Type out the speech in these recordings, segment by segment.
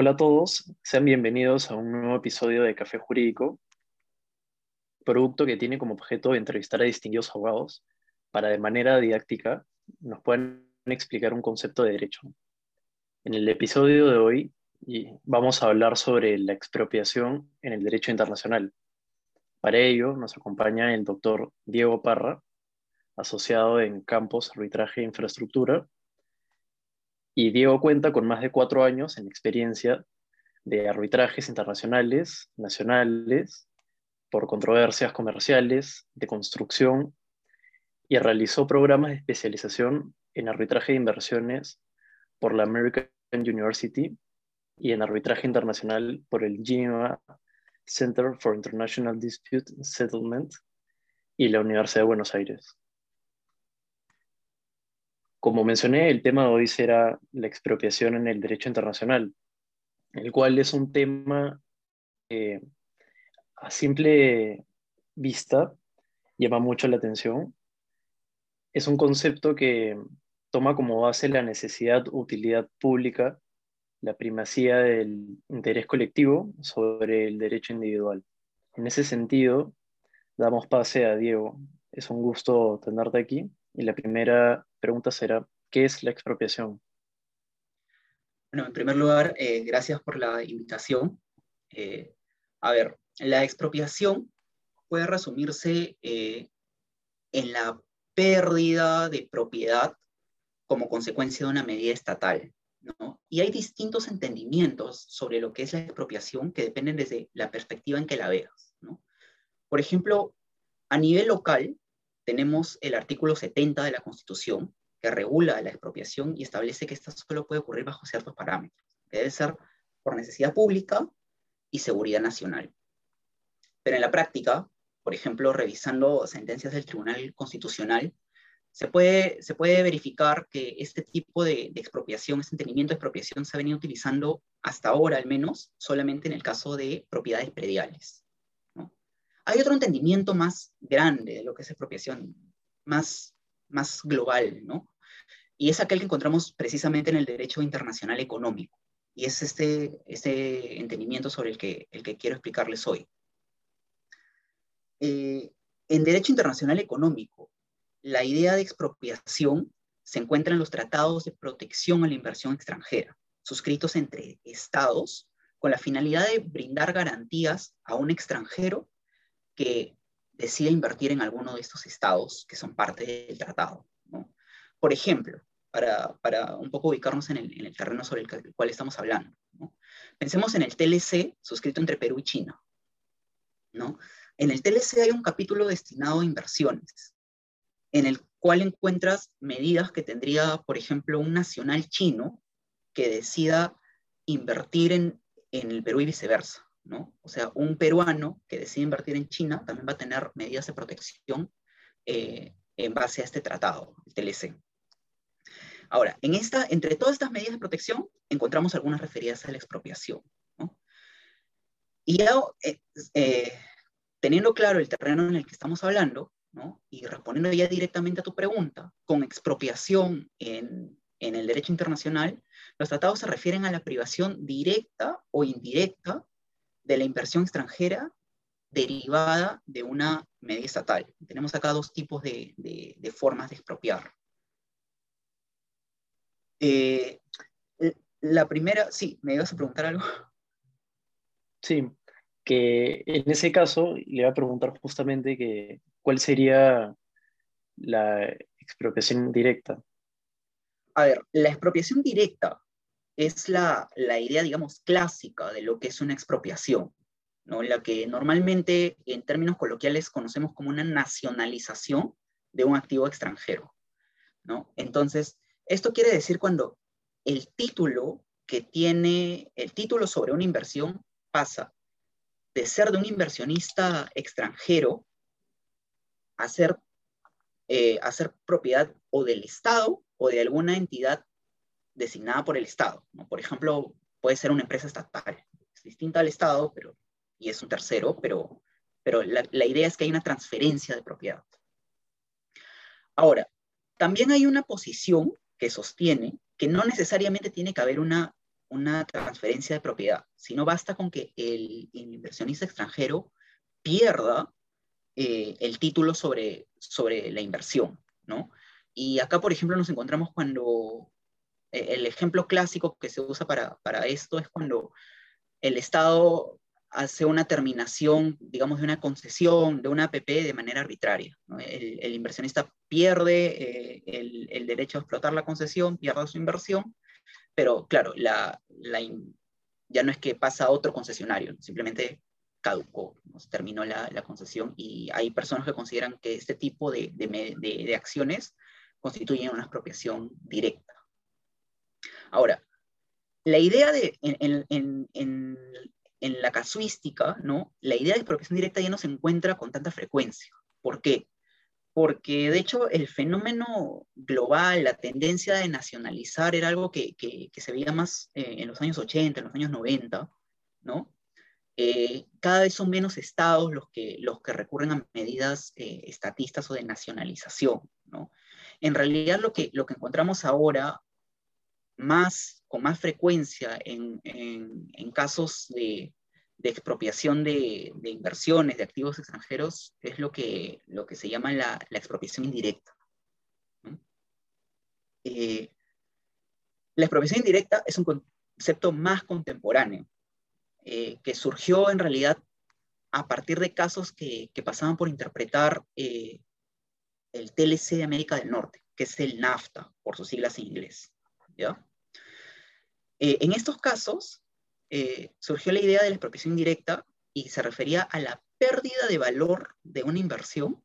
Hola a todos, sean bienvenidos a un nuevo episodio de Café Jurídico, producto que tiene como objeto entrevistar a distinguidos abogados para de manera didáctica nos puedan explicar un concepto de derecho. En el episodio de hoy vamos a hablar sobre la expropiación en el derecho internacional. Para ello nos acompaña el doctor Diego Parra, asociado en Campos, Arbitraje e Infraestructura, y Diego cuenta con más de cuatro años en experiencia de arbitrajes internacionales, nacionales, por controversias comerciales, de construcción, y realizó programas de especialización en arbitraje de inversiones por la American University y en arbitraje internacional por el Geneva Center for International Dispute Settlement y la Universidad de Buenos Aires. Como mencioné, el tema de hoy será la expropiación en el derecho internacional, el cual es un tema que a simple vista llama mucho la atención. Es un concepto que toma como base la necesidad, utilidad pública, la primacía del interés colectivo sobre el derecho individual. En ese sentido, damos pase a Diego. Es un gusto tenerte aquí. Y la primera pregunta será, ¿qué es la expropiación? Bueno, en primer lugar, eh, gracias por la invitación. Eh, a ver, la expropiación puede resumirse eh, en la pérdida de propiedad como consecuencia de una medida estatal. Y hay distintos entendimientos sobre lo que es la expropiación que dependen desde la perspectiva en que la veas. Por ejemplo, a nivel local, tenemos el artículo 70 de la Constitución, que regula la expropiación y establece que esta solo puede ocurrir bajo ciertos parámetros. Debe ser por necesidad pública y seguridad nacional. Pero en la práctica, por ejemplo, revisando sentencias del Tribunal Constitucional, se puede, se puede verificar que este tipo de, de, expropiación, este entendimiento de expropiación se ha venido utilizando hasta ahora al menos solamente en el caso de propiedades prediales. Hay otro entendimiento más grande de lo que es expropiación, más, más global, ¿no? Y es aquel que encontramos precisamente en el derecho internacional económico. Y es este, este entendimiento sobre el que, el que quiero explicarles hoy. Eh, en derecho internacional económico, la idea de expropiación se encuentra en los tratados de protección a la inversión extranjera, suscritos entre estados con la finalidad de brindar garantías a un extranjero que decida invertir en alguno de estos estados que son parte del tratado. Por ejemplo, para, para, un poco ubicarnos en el, en el terreno sobre el, cual estamos hablando. Pensemos en el TLC suscrito entre Perú y China. ¿no? En el TLC hay un capítulo destinado a inversiones, en el cual encuentras medidas que tendría, por ejemplo, un nacional chino que decida invertir en, en el Perú y viceversa. O sea, un peruano que decide invertir en China también va a tener medidas de protección eh, en base a este tratado, el TLC. Ahora, en esta, entre todas estas medidas de protección encontramos algunas referidas a la expropiación. Y ya eh, eh, teniendo claro el terreno en el que estamos hablando, y respondiendo ya directamente a tu pregunta, con expropiación en, en el derecho internacional, los tratados se refieren a la privación directa o indirecta de la inversión extranjera derivada de una medida estatal. Tenemos acá dos tipos de, de, formas de expropiar. Eh, la primera, sí, ¿me ibas a preguntar algo? Sí, que en ese caso le iba a preguntar justamente que, cuál sería la expropiación directa. A ver, la expropiación directa es la, idea, digamos, clásica de lo que es una expropiación, ¿no? la que normalmente en términos coloquiales conocemos como una nacionalización de un activo extranjero. ¿no? Entonces, esto quiere decir cuando el título que tiene, el título sobre una inversión pasa de ser de un inversionista extranjero a ser, eh, a ser propiedad o del Estado o de alguna entidad designada por el Estado. Por ejemplo, puede ser una empresa estatal, es distinta al Estado, pero, y es un tercero, pero, pero la, idea es que hay una transferencia de propiedad. Ahora, también hay una posición que sostiene que no necesariamente tiene que haber una una transferencia de propiedad, sino basta con que el, inversionista extranjero pierda eh, el título sobre, sobre la inversión, ¿no? Y acá, por ejemplo, nos encontramos cuando el ejemplo clásico que se usa para, para esto es cuando el Estado hace una terminación, digamos, de una concesión, de una APP de manera arbitraria. El, inversionista pierde eh, el, derecho a explotar la concesión, pierde su inversión, pero claro, la, ya no es que pasa a otro concesionario, simplemente caducó, terminó la, concesión y hay personas que consideran que este tipo de, de acciones constituyen una expropiación directa. Ahora, la idea de, en, la casuística, ¿no? La idea de expropiación directa ya no se encuentra con tanta frecuencia. ¿Por qué? Porque de hecho el fenómeno global, la tendencia de nacionalizar era algo que, se veía más eh, en los años 80, en los años 90, ¿no? Eh, cada vez son menos estados los que, los que recurren a medidas eh, estatistas o de nacionalización, ¿no? En realidad lo que, lo que encontramos ahora más, con más frecuencia en, casos de, expropiación de, inversiones, de activos extranjeros, es lo que, lo que se llama la, expropiación indirecta. Eh, la expropiación indirecta es un concepto más contemporáneo, eh, que surgió en realidad a partir de casos que, pasaban por interpretar eh, el TLC de América del Norte, que es el NAFTA, por sus siglas en inglés. ¿ya? Eh, en estos casos, eh, surgió la idea de la expropiación indirecta y se refería a la pérdida de valor de una inversión,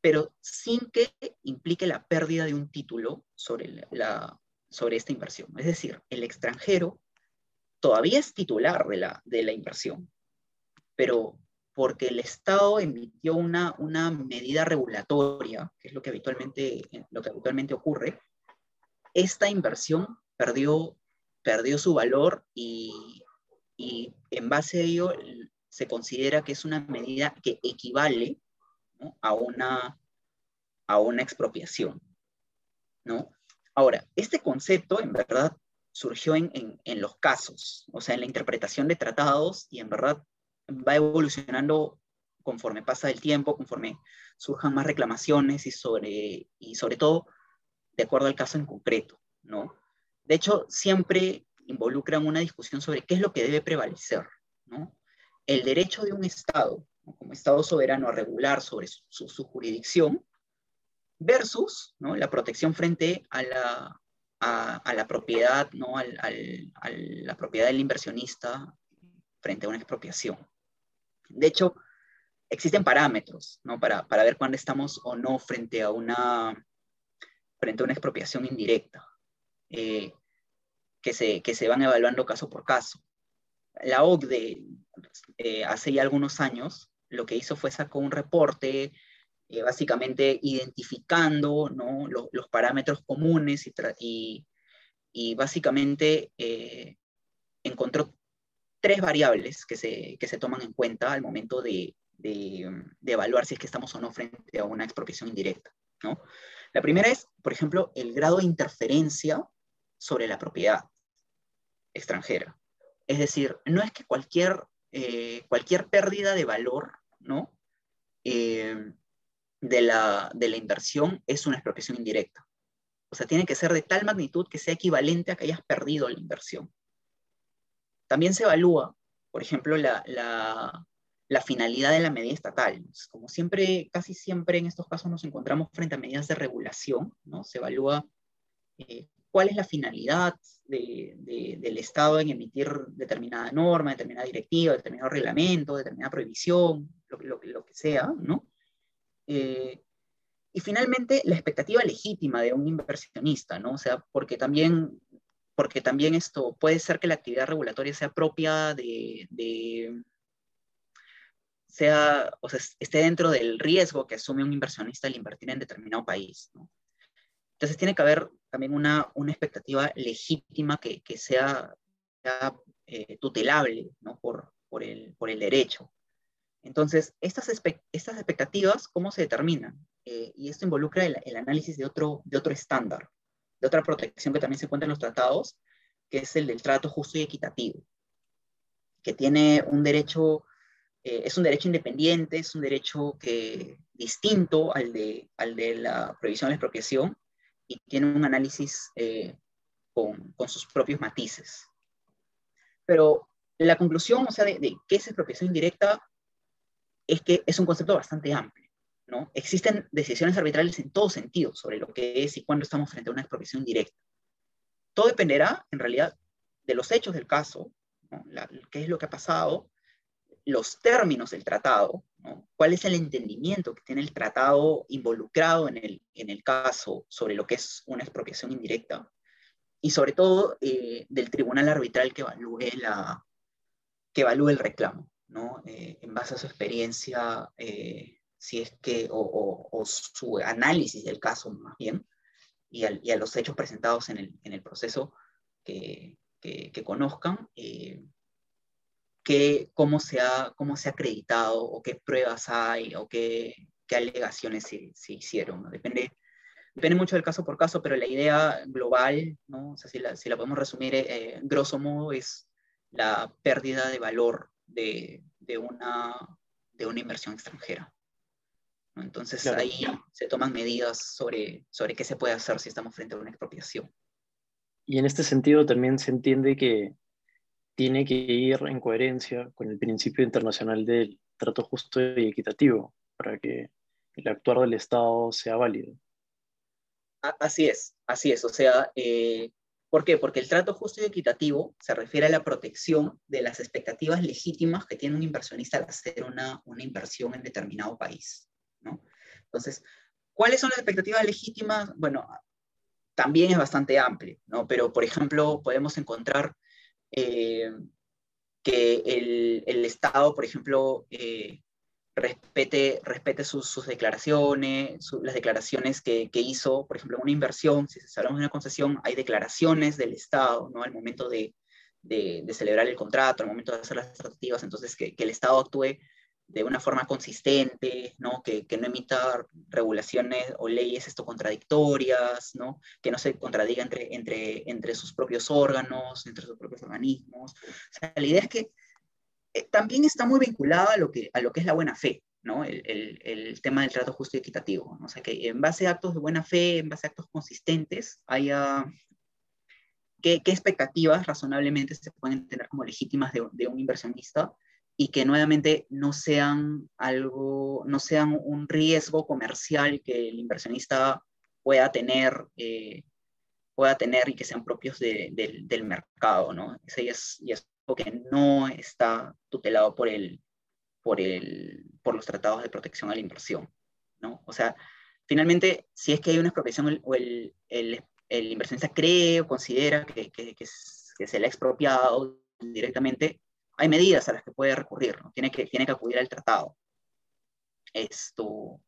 pero sin que implique la pérdida de un título sobre, sobre esta inversión. Es decir, el extranjero todavía es titular de la, de la inversión, pero porque el Estado emitió una, una medida regulatoria, que es lo que, habitualmente, lo que habitualmente ocurre, esta inversión perdió, perdió su valor y, en base a ello se considera que es una medida que equivale a, una, a una expropiación. ¿no? Ahora, este concepto en verdad surgió en, en, los casos, o sea, en la interpretación de tratados y en verdad va evolucionando conforme pasa el tiempo, conforme surjan más reclamaciones y sobre, y sobre todo de acuerdo al caso en concreto, ¿no? De hecho, siempre involucran una discusión sobre qué es lo que debe prevalecer, ¿no? El derecho de un Estado, como Estado soberano, a regular sobre su, jurisdicción, versus ¿no? la protección frente a la, a, la propiedad, ¿no? Al, la propiedad del inversionista frente a una expropiación. De hecho, existen parámetros ¿no? para, para ver cuándo estamos o no frente a una, frente a una expropiación indirecta. Eh, que, se, que se van evaluando caso por caso. La OCDE, eh, hace ya algunos años, lo que hizo fue sacó un reporte eh, básicamente identificando ¿no? los, parámetros comunes y, y, básicamente encontró tres variables que se, que se, toman en cuenta al momento de, de, de, evaluar si es que estamos o no frente a una expropiación indirecta. ¿no? La primera es, por ejemplo, el grado de interferencia sobre la propiedad extranjera. Es decir, no es que cualquier, eh, cualquier pérdida de valor ¿no? Eh, de, la, de la inversión es una expropiación indirecta. O sea, tiene que ser de tal magnitud que sea equivalente a que hayas perdido la inversión. También se evalúa, por ejemplo, la, la, la finalidad de la medida estatal. Como siempre, casi siempre en estos casos nos encontramos frente a medidas de regulación, ¿no? Se evalúa eh, cuál es la finalidad del Estado en emitir determinada norma, determinada directiva, determinado reglamento, determinada prohibición, lo, que sea, ¿no? Eh, y finalmente, la expectativa legítima de un inversionista, ¿no? O sea, porque también, porque también esto puede ser que la actividad regulatoria sea propia de sea, o sea, esté dentro del riesgo que asume un inversionista al invertir en determinado país, ¿no? Entonces tiene que haber también una, una expectativa legítima que, que sea, eh, tutelable ¿no? por, por, el, por, el, derecho. Entonces, estas, estas expectativas, ¿cómo se determinan? Eh, y esto involucra el, el, análisis de otro, de otro estándar, de otra protección que también se encuentra en los tratados, que es el del trato justo y equitativo, que tiene un derecho, eh, es un derecho independiente, es un derecho que, distinto al de, al de la prohibición de la expropiación y tiene un análisis eh, con, con, sus propios matices. Pero la conclusión, o sea, de, de qué es expropiación indirecta, es que es un concepto bastante amplio. ¿no? Existen decisiones arbitrales en todo sentido sobre lo que es y cuándo estamos frente a una expropiación directa. Todo dependerá, en realidad, de los hechos del caso, qué es lo que ha pasado, los términos del tratado, cuál es el entendimiento que tiene el tratado involucrado en el, en el caso sobre lo que es una expropiación indirecta, y sobre todo eh, del tribunal arbitral que evalúe, la, que evalúe el reclamo, ¿no? Eh, en base a su experiencia, eh, si es que, o, su análisis del caso más bien, y, a los hechos presentados en el, en el proceso que, que, conozcan, que, cómo, se ha, cómo se ha acreditado, o qué pruebas hay, o qué, qué alegaciones se, se hicieron. ¿no? Depende, depende mucho del caso por caso, pero la idea global, ¿no? o sea, si, la, si la podemos resumir, eh, grosso modo, es la pérdida de valor de, de, una, de una inversión extranjera. Entonces ahí se toman medidas sobre, sobre qué se puede hacer si estamos frente a una expropiación. Y en este sentido también se entiende que tiene que ir en coherencia con el principio internacional del trato justo y equitativo para que el actuar del Estado sea válido. Así es, así es. O sea, eh, ¿Por qué? Porque el trato justo y equitativo se refiere a la protección de las expectativas legítimas que tiene un inversionista al hacer una, una inversión en determinado país. ¿no? Entonces, ¿cuáles son las expectativas legítimas? Bueno, también es bastante amplio, ¿no? pero por ejemplo, podemos encontrar eh, que el, el, Estado, por ejemplo, eh, respete, respete sus, declaraciones, las declaraciones que, que, hizo, por ejemplo, una inversión, si hablamos de una concesión, hay declaraciones del Estado, ¿no? Al momento de, de, celebrar el contrato, al momento de hacer las tratativas, entonces que el Estado actúe de una forma consistente, ¿no? Que, que, no emita regulaciones o leyes esto contradictorias, ¿no? que no se contradiga entre, entre, entre sus propios órganos, entre sus propios organismos. O sea, la idea es que eh, también está muy vinculada a lo que, a lo que es la buena fe, ¿no? El, el, tema del trato justo y equitativo. O sea, que en base a actos de buena fe, en base a actos consistentes, haya... ¿Qué, qué expectativas razonablemente se pueden tener como legítimas de un inversionista? Y que nuevamente no sean algo, no sean un riesgo comercial que el inversionista pueda tener, eh, pueda tener y que sean propios de, de, del mercado, ¿no? Ese es, ya es algo que no está tutelado por, el, por, el, por los tratados de protección a la inversión, ¿no? O sea, finalmente, si es que hay una expropiación o el, el, el inversionista cree o considera que, que, que, que se le ha expropiado directamente, hay medidas a las que puede recurrir, tiene, que, tiene que acudir al tratado. Esto,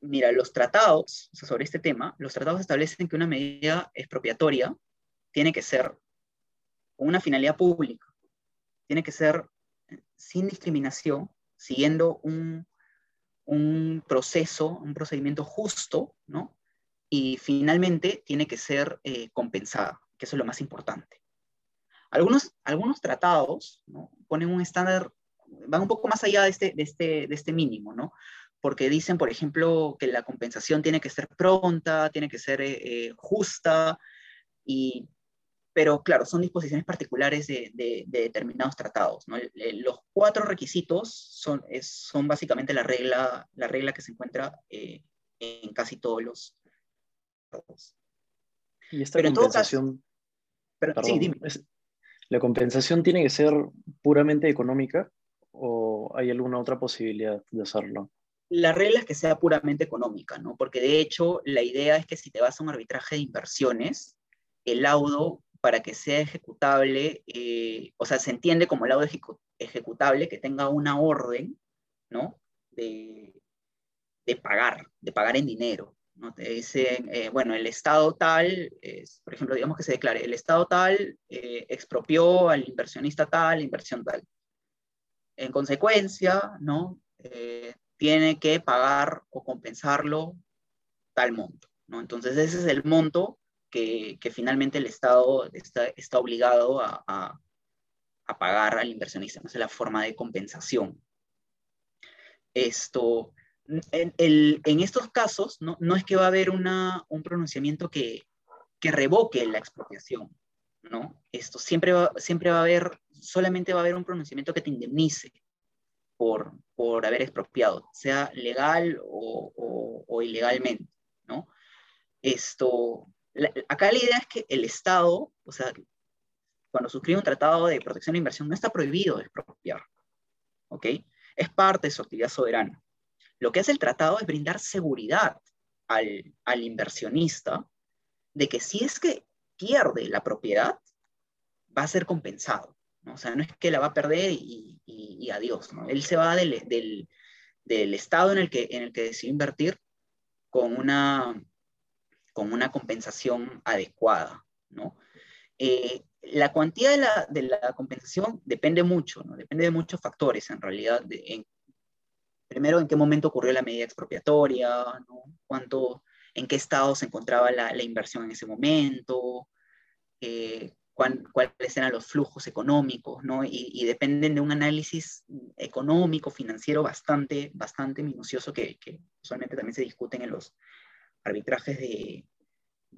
mira, los tratados sobre este tema, los tratados establecen que una medida expropiatoria tiene que ser con una finalidad pública, tiene que ser sin discriminación, siguiendo un, un proceso, un procedimiento justo, ¿no? Y finalmente tiene que ser eh, compensada, que eso es lo más importante. Algunos, algunos tratados ¿no? ponen un estándar, van un poco más allá de este, de este, de este mínimo, ¿no? Porque dicen, por ejemplo, que la compensación tiene que ser pronta, tiene que ser eh, eh justa, y, pero claro, son disposiciones particulares de, de, de determinados tratados. ¿no? Los cuatro requisitos son, es, son básicamente la regla, la regla que se encuentra eh, en casi todos los tratados. Y esta pero compensación... Caso, pero, perdón, sí, dime. Es, ¿La compensación tiene que ser puramente económica o hay alguna otra posibilidad de hacerlo? La regla es que sea puramente económica, ¿no? Porque de hecho la idea es que si te vas a un arbitraje de inversiones, el laudo para que sea ejecutable, eh, o sea, se entiende como laudo ejecu ejecutable que tenga una orden, ¿no? De, de pagar, de pagar en dinero. ¿No? Te dicen, eh, bueno, el Estado tal, por ejemplo, digamos que se declare, el Estado tal eh, expropió al inversionista tal, inversión tal. En consecuencia, ¿no? Eh, tiene que pagar o compensarlo tal monto, ¿no? Entonces ese es el monto que, finalmente el Estado está, está obligado a, a, pagar al inversionista, no es la forma de compensación. Esto, en, en estos casos, no, no, es que va a haber una, un pronunciamiento que, que revoque la expropiación, ¿no? Esto siempre va, siempre va a haber, solamente va a haber un pronunciamiento que te indemnice por, por haber expropiado, sea legal o, o, ilegalmente, ¿no? Esto, acá la idea es que el Estado, o sea, cuando suscribe un tratado de protección de inversión, no está prohibido expropiar, ¿ok? Es parte de su actividad soberana. Lo que hace el tratado es brindar seguridad al, al inversionista de que si es que pierde la propiedad, va a ser compensado. ¿no? O sea, no es que la va a perder y, adiós. ¿no? Él se va del, del, del, estado en el, que, en el que decidió invertir con una, con una compensación adecuada. ¿no? Eh, la cuantía de la, de la, compensación depende mucho, ¿no? depende de muchos factores en realidad. Primero, en qué momento ocurrió la medida expropiatoria, ¿no? cuánto, en qué estado se encontraba la, inversión en ese momento, eh, cuáles eran los flujos económicos, ¿no? Y, dependen de un análisis económico, financiero bastante, bastante minucioso que, usualmente también se discuten en los arbitrajes de,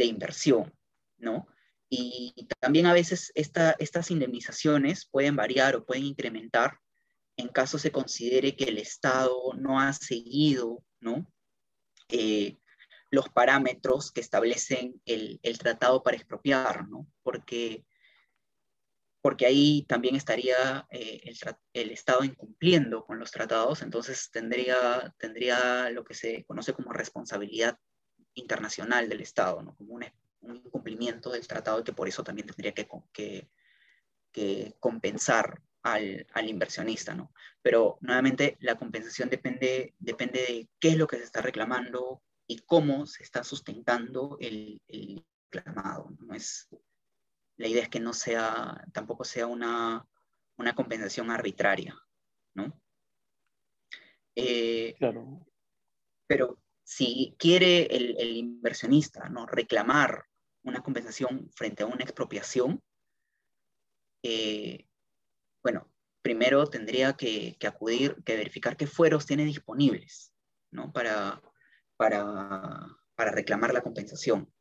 inversión, ¿no? Y también a veces esta, estas indemnizaciones pueden variar o pueden incrementar en caso se considere que el Estado no ha seguido. Eh, los parámetros que establecen el, tratado para expropiar, ¿no? Porque, porque ahí también estaría eh, el, Estado incumpliendo con los tratados, entonces tendría, tendría lo que se conoce como responsabilidad internacional del Estado, ¿no? Como un, incumplimiento del tratado y que por eso también tendría que, que, compensar al, al, inversionista, ¿no? Pero nuevamente la compensación depende, depende de qué es lo que se está reclamando, y cómo se está sustentando el, el reclamado. ¿no? Es, la idea es que no sea, tampoco sea una, una compensación arbitraria, ¿no? Eh, claro. Pero si quiere el, el, inversionista ¿no? reclamar una compensación frente a una expropiación, eh, bueno, primero tendría que, acudir, que verificar qué fueros tiene disponibles, ¿no? Para, para, para reclamar la compensación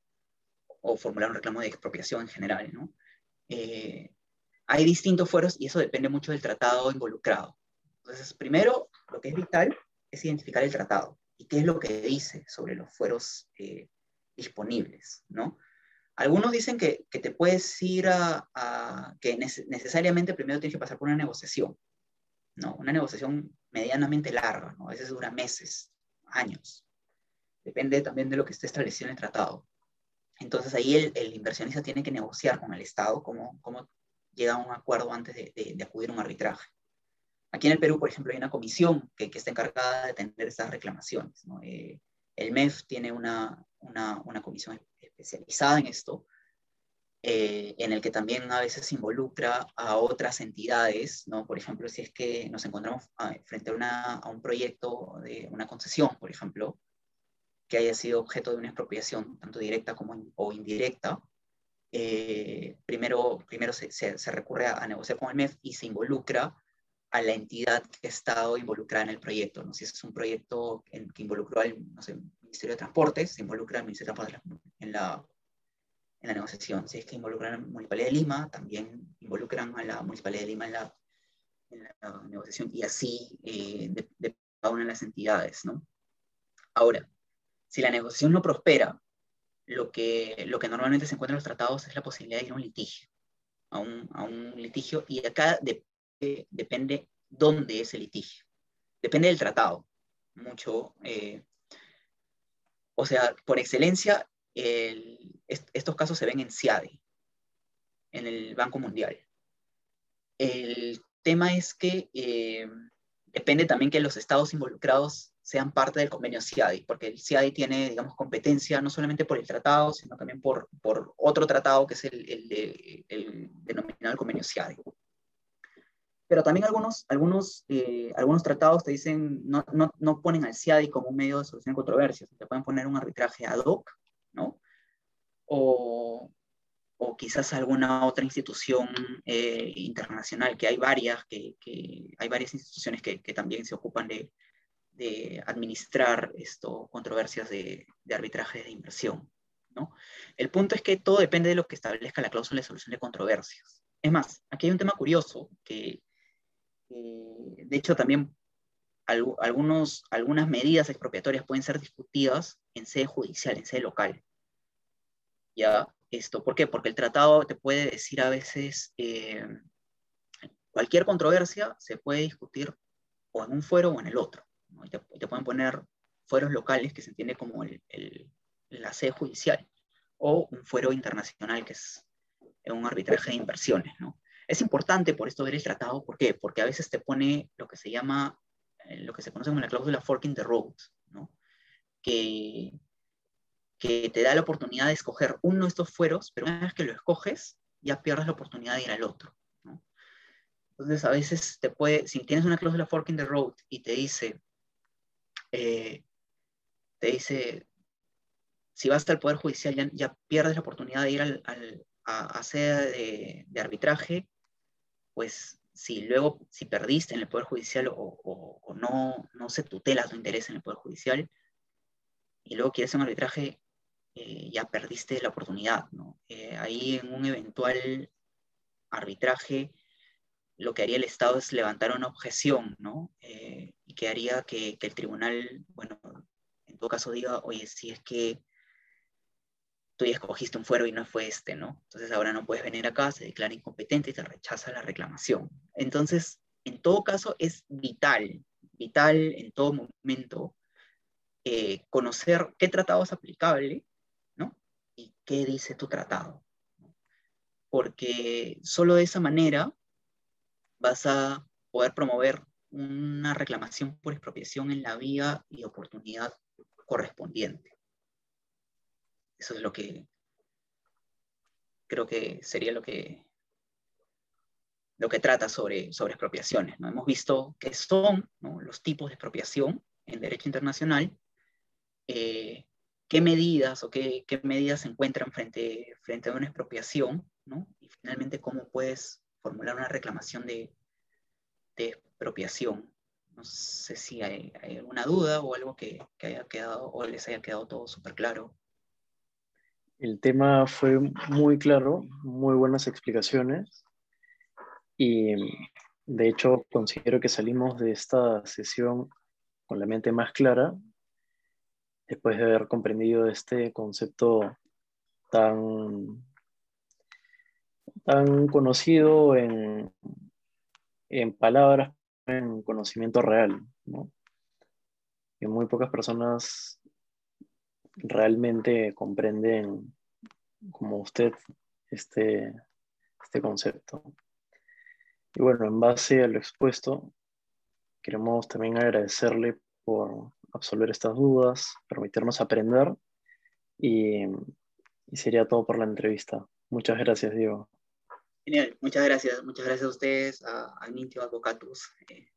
o formular un reclamo de expropiación en general. ¿no? Eh, hay distintos fueros y eso depende mucho del tratado involucrado. Entonces, primero, lo que es vital es identificar el tratado y qué es lo que dice sobre los fueros eh, disponibles, ¿no? Algunos dicen que, que te puedes ir a, que necesariamente primero tienes que pasar por una negociación, ¿no? Una negociación medianamente larga, ¿no? A veces dura meses, años. Depende también de lo que esté establecido en el tratado. Entonces ahí el, inversionista tiene que negociar con el Estado cómo, cómo llega a un acuerdo antes de, acudir a un arbitraje. Aquí en el Perú, por ejemplo, hay una comisión que, está encargada de atender estas reclamaciones. Eh, el MEF tiene una, una, comisión especializada en esto, eh, en el que también a veces involucra a otras entidades, ¿no? Por ejemplo, si es que nos encontramos ah, frente a, una, a un proyecto de una concesión, por ejemplo, que haya sido objeto de una expropiación, tanto directa como o indirecta, eh, primero, primero se, se, recurre a, negociar con el MEF y se involucra a la entidad que ha estado involucrada en el proyecto. ¿no? Si es un proyecto en, que involucró al no sé, Ministerio de Transportes, se involucra al Ministerio de Transportes en la, en la negociación. Si es que involucran a la Municipalidad de Lima, también involucran a la Municipalidad de Lima en la, en la negociación y así eh, de, de, cada una de las entidades. ¿no? Ahora, si la negociación no prospera, lo que, lo que normalmente se encuentra en los tratados es la posibilidad de ir a un litigio, a un, a un litigio, y acá depende dónde es el litigio. Depende del tratado, mucho. Eh, o sea, por excelencia, estos casos se ven en CIADE, en el Banco Mundial. El tema es que eh, depende también que los estados involucrados sean parte del convenio CIADI, porque el CIADI tiene, digamos, competencia no solamente por el tratado, sino también por, otro tratado que es el, el, de, el denominado convenio CIADI. Pero también algunos, algunos, eh, algunos tratados te dicen, no, no, no, ponen al CIADI como un medio de solución de controversias, te pueden poner un arbitraje ad hoc, ¿no? o, o quizás alguna otra institución eh, internacional, que hay varias, que, que hay varias instituciones que, que, también se ocupan de, de administrar esto, controversias de, de, arbitraje de inversión. ¿no? El punto es que todo depende de lo que establezca la cláusula de solución de controversias. Es más, aquí hay un tema curioso que, de hecho, también algunos, algunas medidas expropiatorias pueden ser discutidas en sede judicial, en sede local. ¿Ya? Esto, ¿Por qué? Porque el tratado te puede decir a veces, eh, cualquier controversia se puede discutir o en un fuero o en el otro. Te, pueden poner fueros locales, que se entiende como el, la sede judicial, o un fuero internacional, que es un arbitraje de inversiones. ¿no? Es importante por esto ver el tratado, ¿por qué? Porque a veces te pone lo que se llama, eh, lo que se conoce como la cláusula forking the road, que, te da la oportunidad de escoger uno de estos fueros, pero una vez que lo escoges, ya pierdes la oportunidad de ir al otro. Entonces, a veces te puede, si tienes una cláusula forking the road y te dice, eh, te dice, si vas al Poder Judicial ya, pierdes la oportunidad de ir al, a, sede de, de, arbitraje, pues si luego, si perdiste en el Poder Judicial o, no, no se tutela tu interés en el Poder Judicial, y luego quieres un arbitraje, eh, ya perdiste la oportunidad, ¿no? Eh, ahí en un eventual arbitraje, lo que haría el Estado es levantar una objeción, ¿no? Eh, y que haría que, que, el tribunal, bueno, en todo caso diga, oye, si es que tú ya escogiste un fuero y no fue este, ¿no? Entonces ahora no puedes venir acá, se declara incompetente y te rechaza la reclamación. Entonces, en todo caso, es vital, vital en todo momento, eh, conocer qué tratado es aplicable, ¿no? Y qué dice tu tratado. Porque solo de esa manera vas a poder promover una reclamación por expropiación en la vía y oportunidad correspondiente. Eso es lo que creo que sería lo que, lo que trata sobre, sobre expropiaciones. ¿no? Hemos visto qué son los tipos de expropiación en derecho internacional, eh, qué medidas o qué, qué, medidas se encuentran frente, frente a una expropiación, ¿no? y finalmente cómo puedes formular una reclamación de, de expropiación. No sé si hay, hay, alguna duda o algo que, que haya quedado o les haya quedado todo súper claro. El tema fue muy claro, muy buenas explicaciones y de hecho considero que salimos de esta sesión con la mente más clara después de haber comprendido este concepto tan, tan conocido en, en palabras, en conocimiento real, ¿no? Que muy pocas personas realmente comprenden como usted este, este concepto. Y bueno, en base a lo expuesto, queremos también agradecerle por absolver estas dudas, permitirnos aprender y, y sería todo por la entrevista. Muchas gracias, Diego. Genial, muchas gracias. Muchas gracias a ustedes, a, a Nintio. Eh,